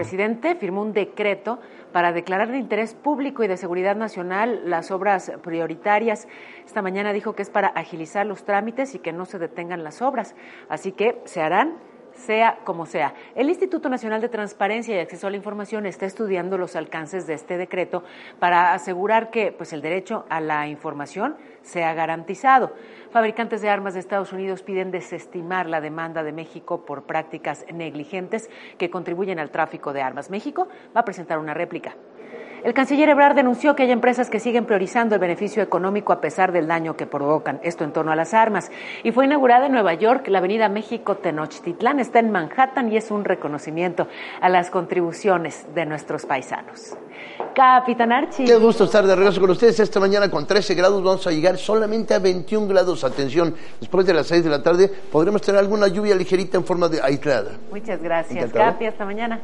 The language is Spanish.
presidente firmó un decreto para declarar de interés público y de seguridad nacional las obras prioritarias. Esta mañana dijo que es para agilizar los trámites y que no se detengan las obras. Así que se harán sea como sea. El Instituto Nacional de Transparencia y Acceso a la Información está estudiando los alcances de este decreto para asegurar que pues, el derecho a la información sea garantizado. Fabricantes de armas de Estados Unidos piden desestimar la demanda de México por prácticas negligentes que contribuyen al tráfico de armas. México va a presentar una réplica. El canciller Ebrard denunció que hay empresas que siguen priorizando el beneficio económico a pesar del daño que provocan, esto en torno a las armas. Y fue inaugurada en Nueva York la avenida México Tenochtitlán, está en Manhattan y es un reconocimiento a las contribuciones de nuestros paisanos. Capitán Archie. Qué gusto estar de regreso con ustedes. Esta mañana con 13 grados vamos a llegar solamente a 21 grados. Atención, después de las 6 de la tarde podremos tener alguna lluvia ligerita en forma de aislada. Muchas gracias, Capi. Hasta mañana.